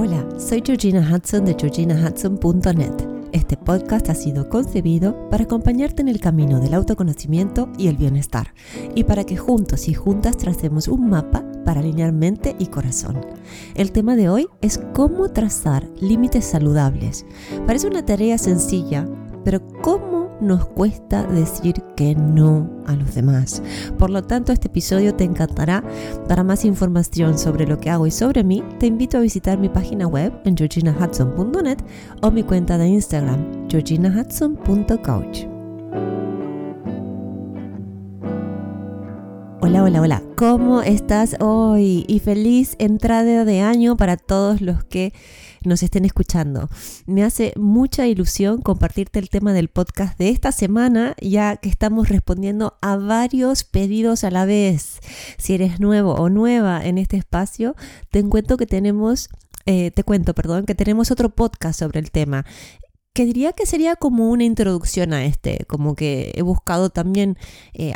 Hola, soy Georgina Hudson de georginahudson.net. Este podcast ha sido concebido para acompañarte en el camino del autoconocimiento y el bienestar, y para que juntos y juntas tracemos un mapa para alinear mente y corazón. El tema de hoy es cómo trazar límites saludables. Parece una tarea sencilla, pero ¿cómo nos cuesta decir que no a los demás. Por lo tanto, este episodio te encantará. Para más información sobre lo que hago y sobre mí, te invito a visitar mi página web en georginahudson.net o mi cuenta de Instagram, georginahudson.coach. Hola, hola, hola. ¿Cómo estás hoy? Y feliz entrada de año para todos los que nos estén escuchando. Me hace mucha ilusión compartirte el tema del podcast de esta semana, ya que estamos respondiendo a varios pedidos a la vez. Si eres nuevo o nueva en este espacio, te cuento que tenemos, eh, te cuento, perdón, que tenemos otro podcast sobre el tema que diría que sería como una introducción a este, como que he buscado también eh,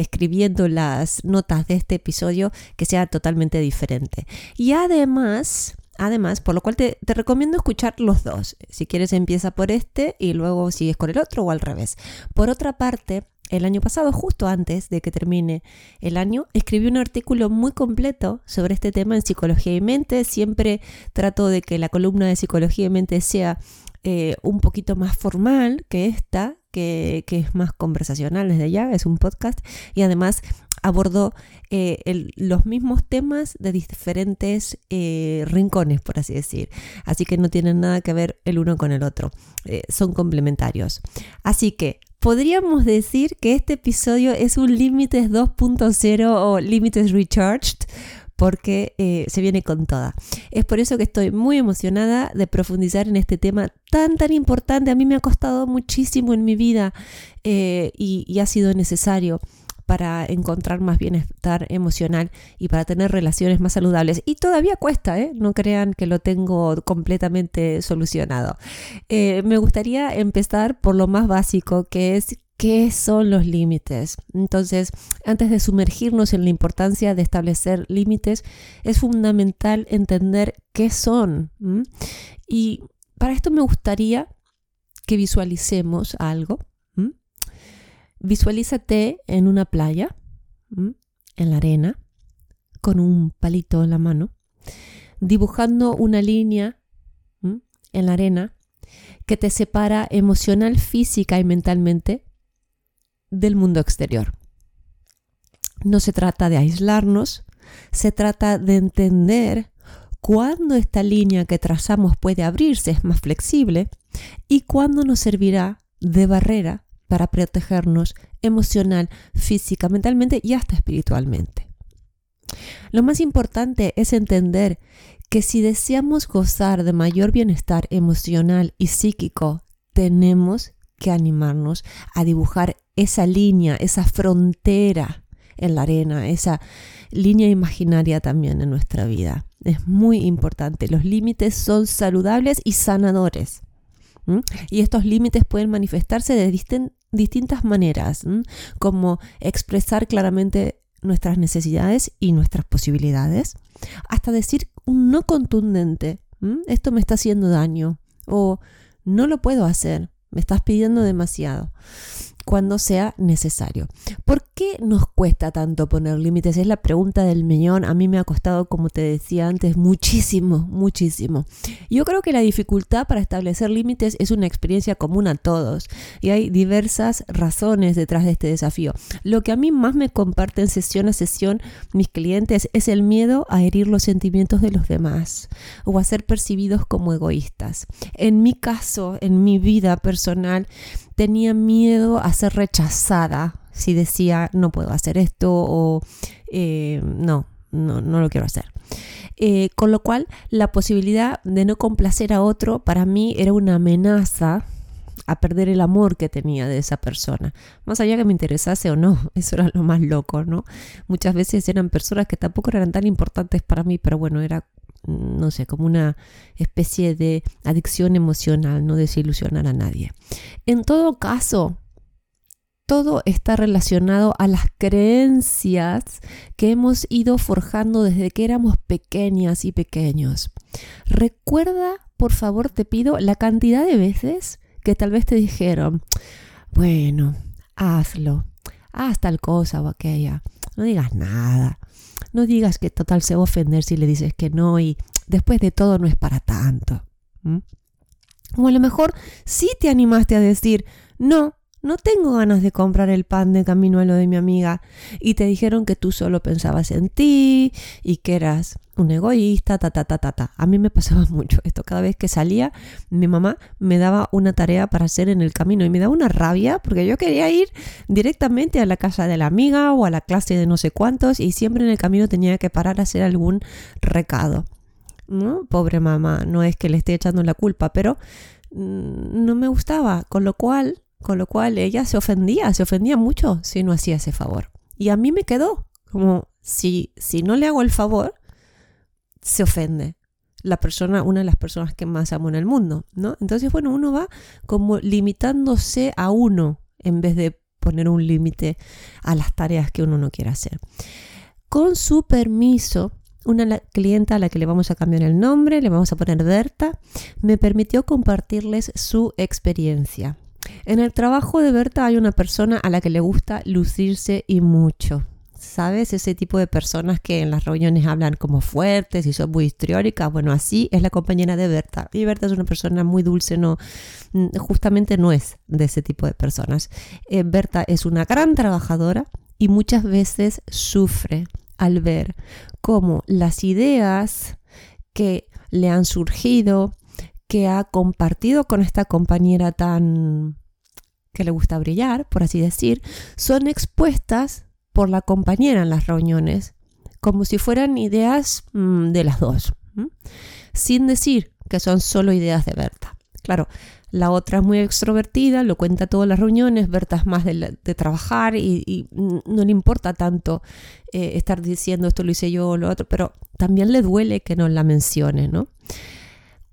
escribiendo las notas de este episodio que sea totalmente diferente. Y además, Además, por lo cual te, recomiendo escuchar los dos. Si quieres empieza por este y luego sigues con el otro o al revés. Por otra parte, el año pasado, justo antes de que termine el año, escribí un artículo muy completo sobre este tema en Psicología y Mente. Siempre trato de que la columna de Psicología y Mente sea eh, un poquito más formal que esta, que, es más conversacional desde ya, es un podcast. Y además abordó eh, los mismos temas de diferentes eh, rincones, por así decir. Así que no tienen nada que ver el uno con el otro. Eh, son complementarios. Así que podríamos decir que este episodio es un Límites 2.0 o Límites Recharged porque se viene con toda. Es por eso que estoy muy emocionada de profundizar en este tema tan, tan importante. A mí me ha costado muchísimo en mi vida y, ha sido necesario para encontrar más bienestar emocional y para tener relaciones más saludables. Y todavía cuesta, ¿eh? no crean que lo tengo completamente solucionado. Eh, me gustaría empezar por lo más básico, que es qué son los límites. Entonces, antes de sumergirnos en la importancia de establecer límites, es fundamental entender qué son. Y para esto me gustaría que visualicemos algo Visualízate en una playa, en la arena, con un palito en la mano, dibujando una línea en la arena que te separa emocional, física y mentalmente del mundo exterior. No se trata de aislarnos, se trata de entender cuándo esta línea que trazamos puede abrirse, es más flexible, y cuándo nos servirá de barrera para protegernos emocional, física, mentalmente y hasta espiritualmente. Lo más importante es entender que si deseamos gozar de mayor bienestar emocional y psíquico, tenemos que animarnos a dibujar esa línea, esa frontera en la arena, esa línea imaginaria también en nuestra vida. Es muy importante. Los límites son saludables y sanadores. Y estos límites pueden manifestarse de distintas maneras, como expresar claramente nuestras necesidades y nuestras posibilidades, hasta decir un no contundente, esto me está haciendo daño o no lo puedo hacer, me estás pidiendo demasiado cuando sea necesario. ¿Por qué nos cuesta tanto poner límites? Es la pregunta del millón. A mí me ha costado, como te decía antes, muchísimo, muchísimo. Yo creo que la dificultad para establecer límites es una experiencia común a todos y hay diversas razones detrás de este desafío. Lo que a mí más me comparten sesión a sesión mis clientes es el miedo a herir los sentimientos de los demás o a ser percibidos como egoístas. En mi caso, en mi vida personal, tenía miedo a ser rechazada si decía no puedo hacer esto o eh, no, no, no lo quiero hacer. Eh, con lo cual, la posibilidad de no complacer a otro para mí era una amenaza a perder el amor que tenía de esa persona. Más allá que me interesase o no, eso era lo más loco, ¿no? Muchas veces eran personas que tampoco eran tan importantes para mí, pero bueno, era no sé, como una especie de adicción emocional, no desilusionar a nadie. En todo caso, todo está relacionado a las creencias que hemos ido forjando desde que éramos pequeñas y pequeños. Recuerda, por favor, te pido la cantidad de veces que tal vez te dijeron, bueno, hazlo, haz tal cosa o aquella, no digas nada, no digas que total se va a ofender si le dices que no y después de todo no es para tanto. O a lo mejor sí te animaste a decir, no, no tengo ganas de comprar el pan de camino a lo de mi amiga. Y te dijeron que tú solo pensabas en ti y que eras un egoísta, ta, ta, ta, ta, ta. A mí me pasaba mucho esto. Cada vez que salía, mi mamá me daba una tarea para hacer en el camino y me daba una rabia porque yo quería ir directamente a la casa de la amiga o a la clase de no sé cuántos y siempre en el camino tenía que parar a hacer algún recado. Pobre mamá, no es que le esté echando la culpa, pero mm, no me gustaba, con lo cual con lo cual ella se ofendía, se ofendía mucho si no hacía ese favor. Y a mí me quedó como si, si no le hago el favor, se ofende la persona, una de las personas que más amo en el mundo, ¿no? Entonces, bueno, uno va como limitándose a uno en vez de poner un límite a las tareas que uno no quiere hacer. Con su permiso, una clienta a la que le vamos a cambiar el nombre, le vamos a poner Berta, me permitió compartirles su experiencia. En el trabajo de Berta hay una persona a la que le gusta lucirse y mucho. ¿Sabes? Ese tipo de personas que en las reuniones hablan como fuertes y son muy histriónicas. Bueno, así es la compañera de Berta. Y Berta es una persona muy dulce, no, mm, justamente no es de ese tipo de personas. Eh, Berta es una gran trabajadora y muchas veces sufre al ver cómo las ideas que le han surgido, que ha compartido con esta compañera tan que le gusta brillar, por así decir, son expuestas por la compañera en las reuniones, como si fueran ideas mm, de las dos, sin decir que son solo ideas de Berta. Claro, la otra es muy extrovertida, lo cuenta todas las reuniones, Berta es más de, trabajar y, no le importa tanto eh, estar diciendo esto lo hice yo o lo otro, pero también le duele que no la mencione, ¿no?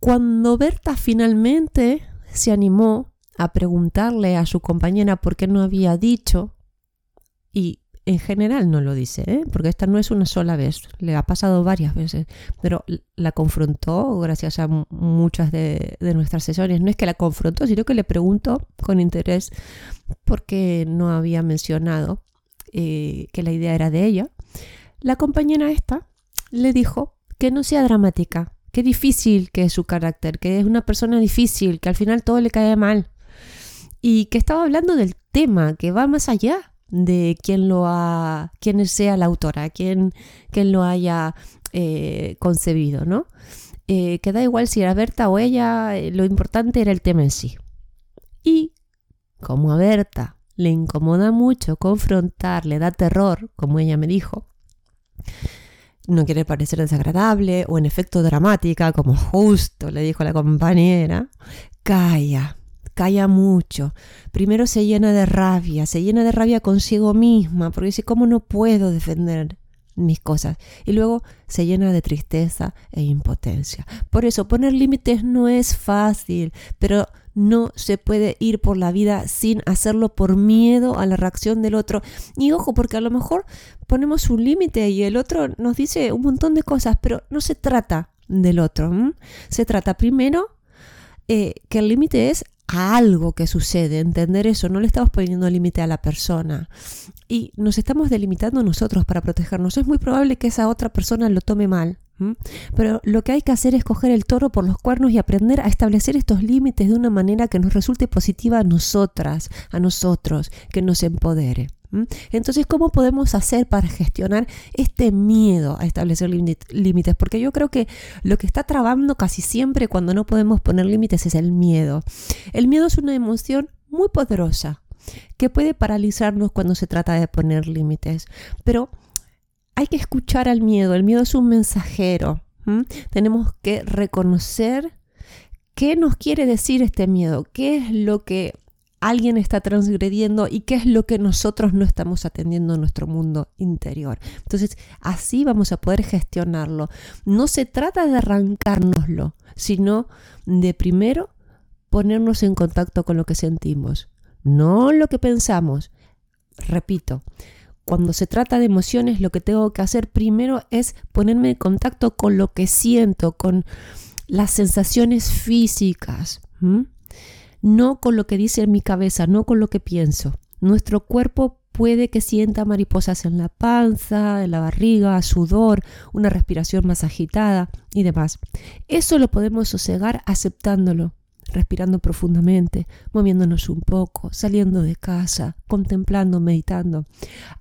Cuando Berta finalmente se animó a preguntarle a su compañera por qué no había dicho, y en general no lo dice, ¿eh? porque esta no es una sola vez, le ha pasado varias veces, pero la confrontó gracias a muchas de, nuestras sesiones. No es que la confrontó, sino que le preguntó con interés por qué no había mencionado eh, que la idea era de ella. La compañera esta le dijo que no sea dramática, qué difícil que es su carácter, que es una persona difícil, que al final todo le cae mal. Y que estaba hablando del tema, que va más allá de quién lo ha, quién sea la autora, quién, quién lo haya eh, concebido, ¿no? Eh, que da igual si era Berta o ella, eh, lo importante era el tema en sí. Y como a Berta le incomoda mucho confrontar, le da terror, como ella me dijo, no quiere parecer desagradable o en efecto dramática, como justo le dijo la compañera, calla, calla mucho. Primero se llena de rabia, se llena de rabia consigo misma, porque dice, ¿cómo no puedo defender mis cosas? Y luego se llena de tristeza e impotencia. Por eso poner límites no es fácil, pero no se puede ir por la vida sin hacerlo por miedo a la reacción del otro. Y ojo, porque a lo mejor ponemos un límite y el otro nos dice un montón de cosas, pero no se trata del otro. Se trata primero eh, que el límite es a algo que sucede, entender eso, no le estamos poniendo límite a la persona y nos estamos delimitando nosotros para protegernos. Es muy probable que esa otra persona lo tome mal, pero lo que hay que hacer es coger el toro por los cuernos y aprender a establecer estos límites de una manera que nos resulte positiva a nosotras, a nosotros, que nos empodere. Entonces, ¿cómo podemos hacer para gestionar este miedo a establecer límites? Porque yo creo que lo que está trabando casi siempre cuando no podemos poner límites es el miedo. El miedo es una emoción muy poderosa que puede paralizarnos cuando se trata de poner límites. Pero hay que escuchar al miedo. El miedo es un mensajero. Tenemos que reconocer qué nos quiere decir este miedo, qué es lo que alguien está transgrediendo y qué es lo que nosotros no estamos atendiendo en nuestro mundo interior. Entonces, así vamos a poder gestionarlo. No se trata de arrancárnoslo, sino de primero ponernos en contacto con lo que sentimos, no lo que pensamos, repito, cuando se trata de emociones, lo que tengo que hacer primero es ponerme en contacto con lo que siento, con las sensaciones físicas, no con lo que dice mi cabeza, no con lo que pienso. Nuestro cuerpo puede que sienta mariposas en la panza, en la barriga, sudor, una respiración más agitada y demás. Eso lo podemos sosegar aceptándolo, respirando profundamente, moviéndonos un poco, saliendo de casa, contemplando, meditando.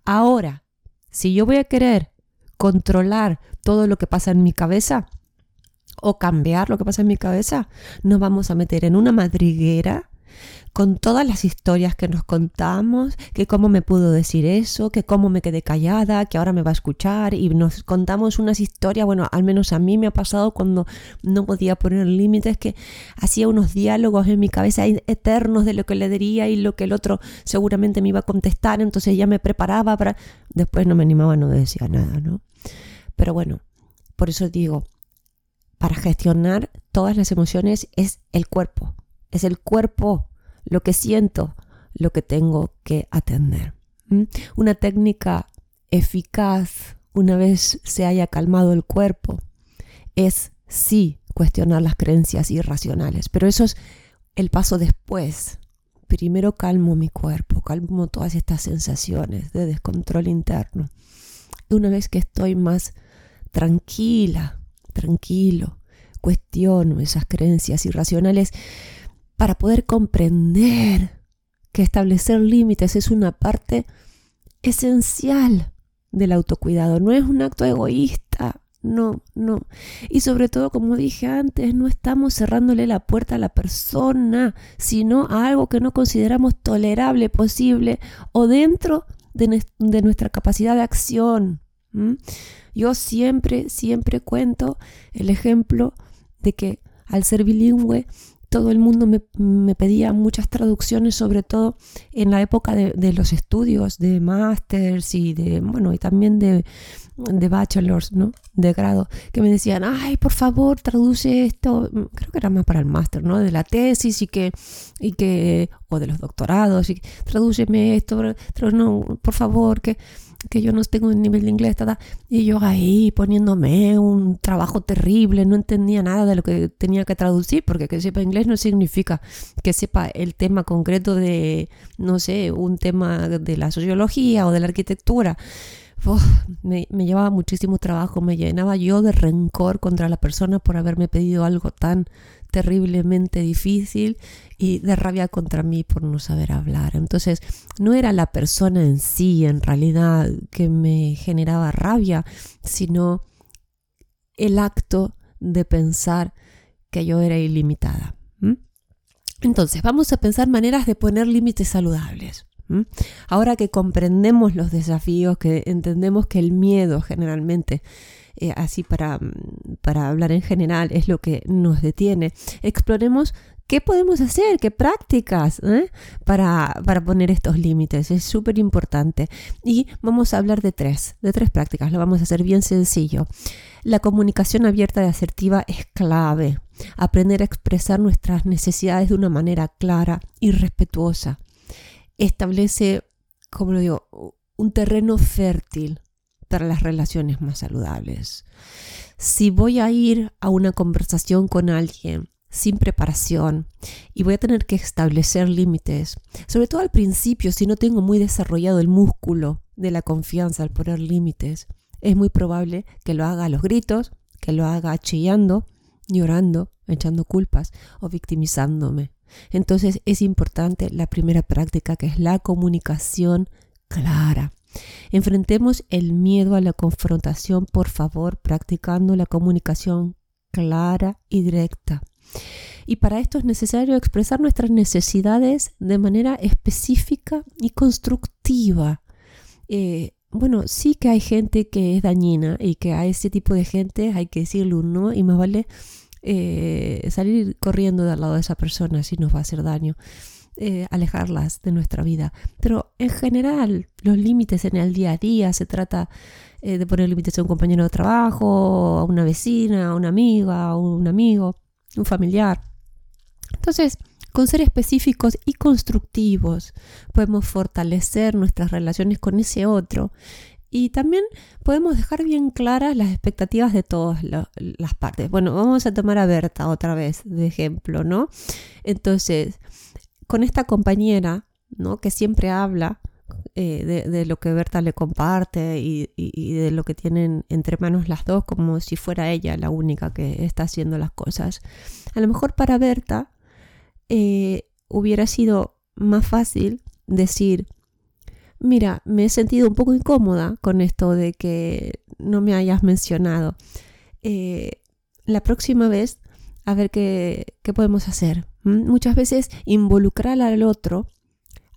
Ahora, si yo voy a querer controlar todo lo que pasa en mi cabeza o cambiar lo que pasa en mi cabeza, nos vamos a meter en una madriguera con todas las historias que nos contamos, que cómo me pudo decir eso, que cómo me quedé callada, que ahora me va a escuchar y nos contamos unas historias, bueno, al menos a mí me ha pasado cuando no podía poner límites, que hacía unos diálogos en mi cabeza eternos de lo que le diría y lo que el otro seguramente me iba a contestar, entonces ya me preparaba para... Después no me animaba, no decía nada, ¿no? Pero bueno, por eso digo, para gestionar todas las emociones es el cuerpo, es el cuerpo lo que siento, lo que tengo que atender. Una técnica eficaz una vez se haya calmado el cuerpo es sí cuestionar las creencias irracionales, pero eso es el paso después. Primero calmo mi cuerpo, calmo todas estas sensaciones de descontrol interno. Una vez que estoy más tranquila, tranquilo, cuestiono esas creencias irracionales, para poder comprender que establecer límites es una parte esencial del autocuidado, no es un acto egoísta, no, no. Y sobre todo, como dije antes, no estamos cerrándole la puerta a la persona, sino a algo que no consideramos tolerable, posible o dentro de, nuestra capacidad de acción. Yo siempre, siempre cuento el ejemplo de que al ser bilingüe todo el mundo me, pedía muchas traducciones, sobre todo en la época de, los estudios de másters y de, bueno, y también de, de bachelors, ¿no? De grado, que me decían, ay, por favor, traduce esto, creo que era más para el máster, ¿no? De la tesis y que, y que, o de los doctorados, y tradúceme esto, no, por favor, que que yo no tengo un nivel de inglés, y yo ahí poniéndome un trabajo terrible, no entendía nada de lo que tenía que traducir, porque que sepa inglés no significa que sepa el tema concreto de, no sé, un tema de la sociología o de la arquitectura. Me, llevaba muchísimo trabajo, me llenaba yo de rencor contra la persona por haberme pedido algo tan terriblemente difícil y de rabia contra mí por no saber hablar. Entonces, no era la persona en sí, en realidad, que me generaba rabia, sino el acto de pensar que yo era ilimitada. Entonces, vamos a pensar maneras de poner límites saludables. Ahora que comprendemos los desafíos, que entendemos que el miedo generalmente eh, así para, para hablar en general, es lo que nos detiene. Exploremos qué podemos hacer, qué prácticas ¿eh? para, para poner estos límites. Es súper importante. Y vamos a hablar de tres, de tres prácticas. Lo vamos a hacer bien sencillo. La comunicación abierta y asertiva es clave. Aprender a expresar nuestras necesidades de una manera clara y respetuosa. Establece, como lo digo, un terreno fértil para las relaciones más saludables. Si voy a ir a una conversación con alguien sin preparación y voy a tener que establecer límites, sobre todo al principio, si no tengo muy desarrollado el músculo de la confianza al poner límites, es muy probable que lo haga a los gritos, que lo haga chillando, llorando, echando culpas o victimizándome. Entonces es importante la primera práctica que es la comunicación clara. Enfrentemos el miedo a la confrontación, por favor, practicando la comunicación clara y directa. Y para esto es necesario expresar nuestras necesidades de manera específica y constructiva. Eh, bueno, sí que hay gente que es dañina y que a ese tipo de gente hay que decirle un no y más vale eh, salir corriendo del lado de esa persona si nos va a hacer daño. Eh, alejarlas de nuestra vida. Pero en general, los límites en el día a día, se trata eh, de poner límites a un compañero de trabajo, a una vecina, a una amiga, a un amigo, un familiar. Entonces, con ser específicos y constructivos. Podemos fortalecer nuestras relaciones con ese otro y también podemos dejar bien claras las expectativas de todas las partes. Bueno, vamos a tomar a Berta otra vez de ejemplo, ¿no? Entonces, con esta compañera, ¿no? Que siempre habla eh, de, lo que Berta le comparte y, de lo que tienen entre manos las dos, como si fuera ella la única que está haciendo las cosas. A lo mejor para Berta eh, hubiera sido más fácil decir, mira, me he sentido un poco incómoda con esto de que no me hayas mencionado. Eh, la próxima vez, a ver qué, qué podemos hacer. Muchas veces involucrar al otro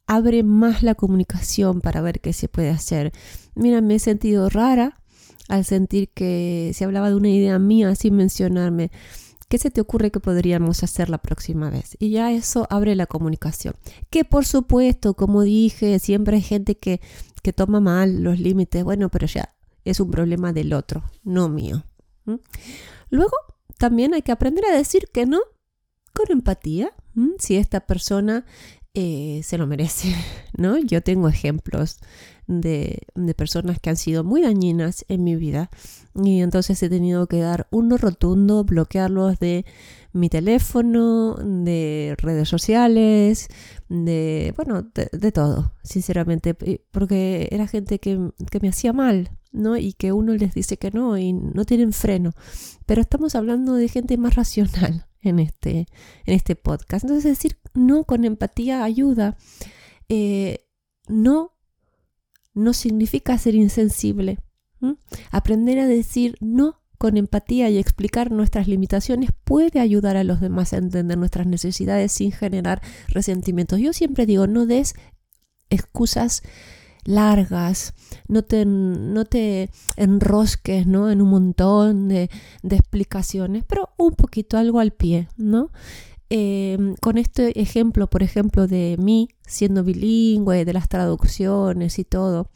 abre más la comunicación para ver qué se puede hacer. Mira, me he sentido rara al sentir que se hablaba de una idea mía sin mencionarme. ¿Qué se te ocurre que podríamos hacer la próxima vez? Y ya eso abre la comunicación. Que por supuesto, como dije, siempre hay gente que, que toma mal los límites. Bueno, pero ya es un problema del otro, no mío. Luego, también hay que aprender a decir que no con empatía. Si esta persona eh, se lo merece, ¿no? Yo tengo ejemplos de, personas que han sido muy dañinas en mi vida y entonces he tenido que dar uno rotundo, bloquearlos de mi teléfono, de redes sociales, de, bueno, de, todo, sinceramente, porque era gente que, que me hacía mal, ¿no? Y que uno les dice que no y no tienen freno. Pero estamos hablando de gente más racional, en este, en este podcast. Entonces decir no con empatía ayuda. Eh, no no significa ser insensible. Aprender a decir no con empatía y explicar nuestras limitaciones puede ayudar a los demás a entender nuestras necesidades sin generar resentimientos. Yo siempre digo, no des excusas largas, no te, no te enrosques ¿no? en un montón de, explicaciones, pero un poquito algo al pie, ¿no? Em, con este ejemplo, por ejemplo, de mí siendo bilingüe, de las traducciones y todo,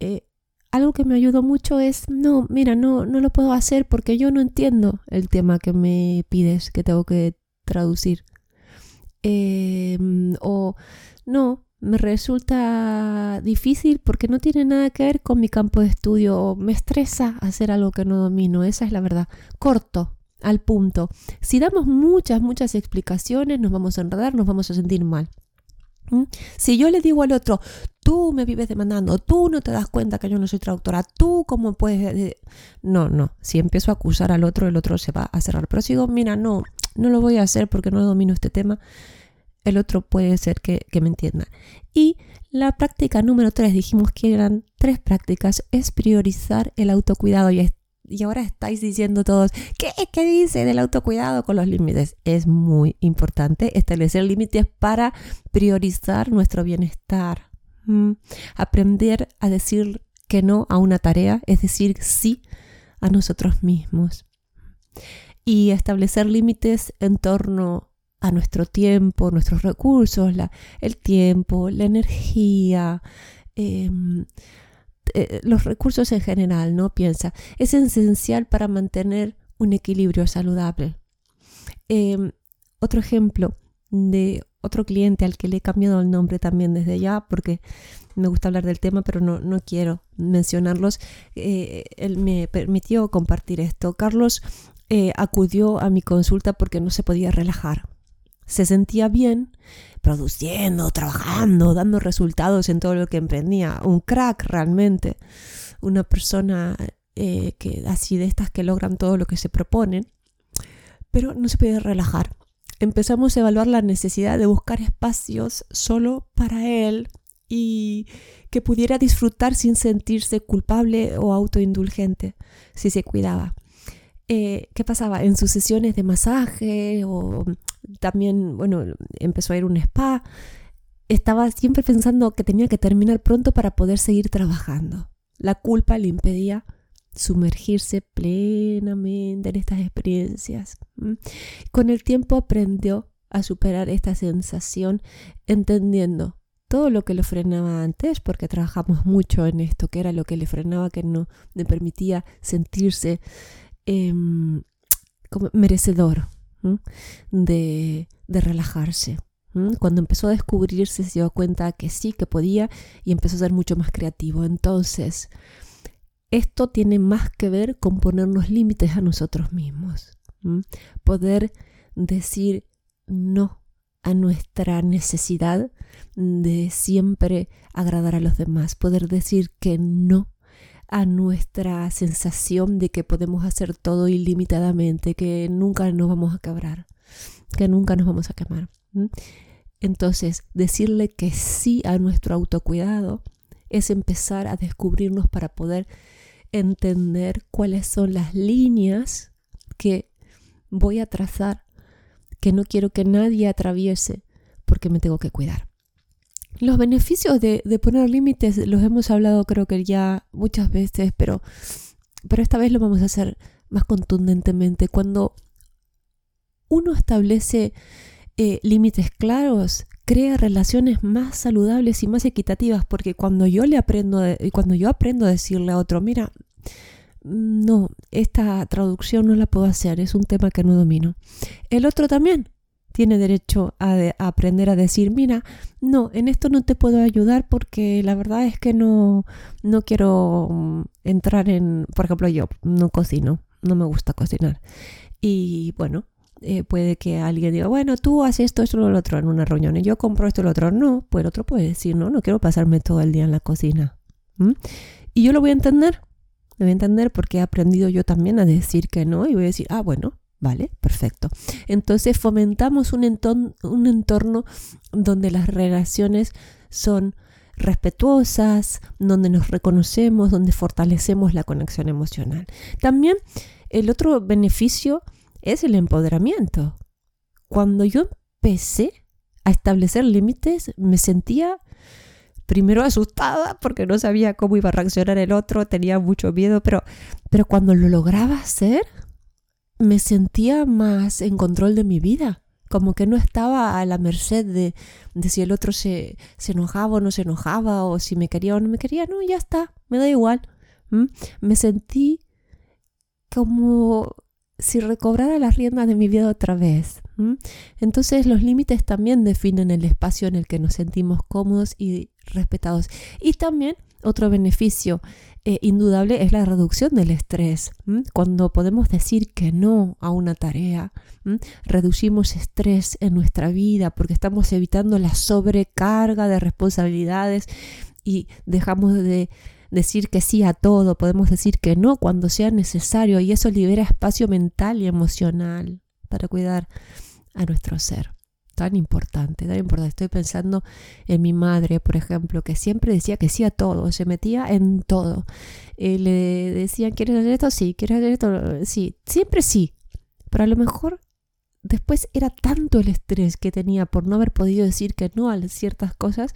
eh, algo que me ayudó mucho es, no, mira, no, no lo puedo hacer porque yo no entiendo el tema que me pides que tengo que traducir. Em, o no, me resulta difícil porque no tiene nada que ver con mi campo de estudio me estresa hacer algo que no domino. Esa es la verdad. Corto, al punto. Si damos muchas, muchas explicaciones, nos vamos a enredar, nos vamos a sentir mal. ¿Mm? Si yo le digo al otro, tú me vives demandando, tú no te das cuenta que yo no soy traductora, tú cómo puedes... No, no, si empiezo a acusar al otro, el otro se va a cerrar. Pero si mira, no, no lo voy a hacer porque no domino este tema, el otro puede ser que, me entienda. Y la práctica número tres, dijimos que eran tres prácticas, es priorizar el autocuidado. Y, ahora estáis diciendo todos, ¿qué, ¿qué dice del autocuidado con los límites? Es muy importante establecer límites para priorizar nuestro bienestar. Mm. Aprender a decir que no a una tarea, es decir, sí a nosotros mismos. Y establecer límites en torno a nuestro tiempo, nuestros recursos, el tiempo, la energía, em, eh, los recursos en general, ¿no? Piensa, es esencial para mantener un equilibrio saludable. Em, otro ejemplo de otro cliente al que le he cambiado el nombre también desde ya, porque me gusta hablar del tema, pero no, no quiero mencionarlos. Eh, él me permitió compartir esto. Carlos eh, acudió a mi consulta porque no se podía relajar se sentía bien produciendo, trabajando, dando resultados en todo lo que emprendía. Un crack realmente. Una persona eh, que así de estas que logran todo lo que se proponen. Pero no se puede relajar. Empezamos a evaluar la necesidad de buscar espacios solo para él y que pudiera disfrutar sin sentirse culpable o autoindulgente si se cuidaba. Eh, ¿Qué pasaba? En sus sesiones de masaje o también, bueno, empezó a ir a un spa. Estaba siempre pensando que tenía que terminar pronto para poder seguir trabajando. La culpa le impedía sumergirse plenamente en estas experiencias. Con el tiempo aprendió a superar esta sensación entendiendo todo lo que lo frenaba antes, porque trabajamos mucho en esto, que era lo que le frenaba, que no le permitía sentirse em, como merecedor de, de relajarse. Cuando empezó a descubrirse se dio cuenta que sí, que podía y empezó a ser mucho más creativo. Entonces, esto tiene más que ver con ponernos límites a nosotros mismos. Poder decir no a nuestra necesidad de siempre agradar a los demás. Poder decir que no a nuestra sensación de que podemos hacer todo ilimitadamente, que nunca nos vamos a quebrar, que nunca nos vamos a quemar. Entonces, decirle que sí a nuestro autocuidado es empezar a descubrirnos para poder entender cuáles son las líneas que voy a trazar, que no quiero que nadie atraviese porque me tengo que cuidar. Los beneficios de, poner límites los hemos hablado creo que ya muchas veces, pero, pero esta vez lo vamos a hacer más contundentemente. Cuando uno establece eh, límites claros, crea relaciones más saludables y más equitativas, porque cuando yo le aprendo, cuando yo aprendo a decirle a otro, mira, no, esta traducción no la puedo hacer, es un tema que no domino. El otro también tiene derecho a, aprender a decir, mira, no, en esto no te puedo ayudar porque la verdad es que no, no quiero mm, entrar en, por ejemplo, yo no cocino, no me gusta cocinar. Y bueno, eh, puede que alguien diga, bueno, tú haces esto, esto, lo otro en una reunión y yo compro esto, lo otro. No, pues el otro puede decir, no, no quiero pasarme todo el día en la cocina. Y yo lo voy a entender, lo voy a entender porque he aprendido yo también a decir que no y voy a decir, ah, bueno, ¿Vale? Perfecto. Entonces fomentamos un entorno, un entorno donde las relaciones son respetuosas, donde nos reconocemos, donde fortalecemos la conexión emocional. También el otro beneficio es el empoderamiento. Cuando yo empecé a establecer límites, me sentía primero asustada porque no sabía cómo iba a reaccionar el otro, tenía mucho miedo, pero, pero cuando lo lograba hacer, me sentía más en control de mi vida, como que no estaba a la merced de, de si el otro se, se, enojaba o no se enojaba, o si me quería o no me quería, no, ya está, me da igual. Me sentí como si recobrara las riendas de mi vida otra vez. Entonces los límites también definen el espacio en el que nos sentimos cómodos y respetados. Y también otro beneficio eh, indudable es la reducción del estrés. Cuando podemos decir que no a una tarea, reducimos estrés en nuestra vida porque estamos evitando la sobrecarga de responsabilidades y dejamos de decir que sí a todo, podemos decir que no cuando sea necesario y eso libera espacio mental y emocional para cuidar a nuestro ser tan importante, tan importante. Estoy pensando en mi madre, por ejemplo, que siempre decía que sí a todo, se metía en todo. Eh, le decían, ¿quieres hacer esto? Sí, ¿quieres hacer esto? Sí, siempre sí. Pero a lo mejor después era tanto el estrés que tenía por no haber podido decir que no a ciertas cosas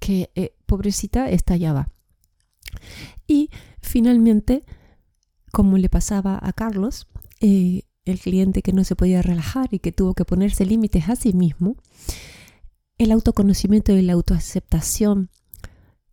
que, eh, pobrecita, estallaba. Y finalmente, como le pasaba a Carlos, eh, el cliente que no se podía relajar y que tuvo que ponerse límites a sí mismo, el autoconocimiento y la autoaceptación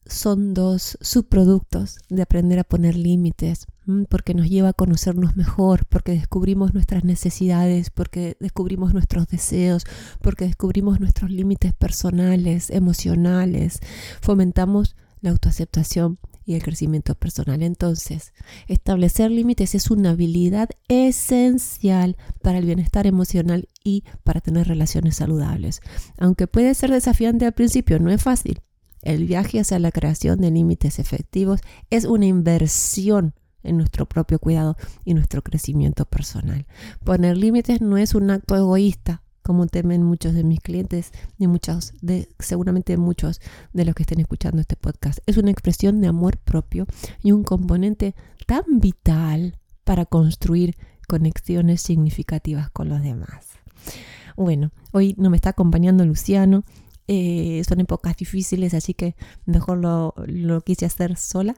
son dos subproductos de aprender a poner límites, porque nos lleva a conocernos mejor, porque descubrimos nuestras necesidades, porque descubrimos nuestros deseos, porque descubrimos nuestros límites personales, emocionales, fomentamos la autoaceptación y el crecimiento personal. Entonces, establecer límites es una habilidad esencial para el bienestar emocional y para tener relaciones saludables. Aunque puede ser desafiante al principio, no es fácil. El viaje hacia la creación de límites efectivos es una inversión en nuestro propio cuidado y nuestro crecimiento personal. Poner límites no es un acto egoísta, como temen muchos de mis clientes y muchos de seguramente muchos de los que estén escuchando este podcast. Es una expresión de amor propio y un componente tan vital para construir conexiones significativas con los demás. Bueno, hoy no me está acompañando Luciano, eh, son épocas difíciles, así que mejor lo, quise hacer sola.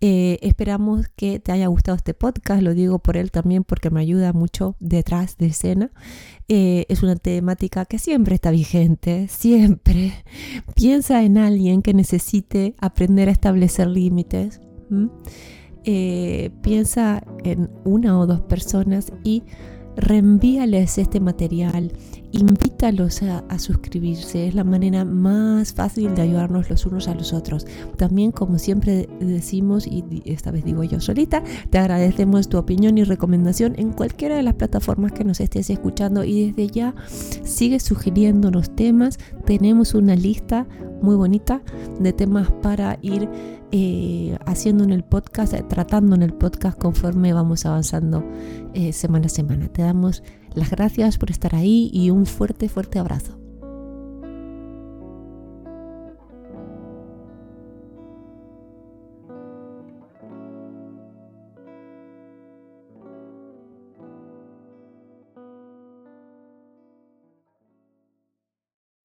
Eh, esperamos que te haya gustado este podcast, lo digo por él también porque me ayuda mucho detrás de escena. Eh, es una temática que siempre está vigente, siempre. Piensa en alguien que necesite aprender a establecer límites. piensa en una o dos personas y reenvíales este material invítalos a, suscribirse, es la manera más fácil de ayudarnos los unos a los otros. También, como siempre decimos, y esta vez digo yo solita, te agradecemos tu opinión y recomendación en cualquiera de las plataformas que nos estés escuchando y desde ya sigue sugiriéndonos temas. Tenemos una lista muy bonita de temas para ir eh, haciendo en el podcast, tratando en el podcast conforme vamos avanzando eh, semana a semana. Te damos las gracias por estar ahí y un fuerte, fuerte abrazo.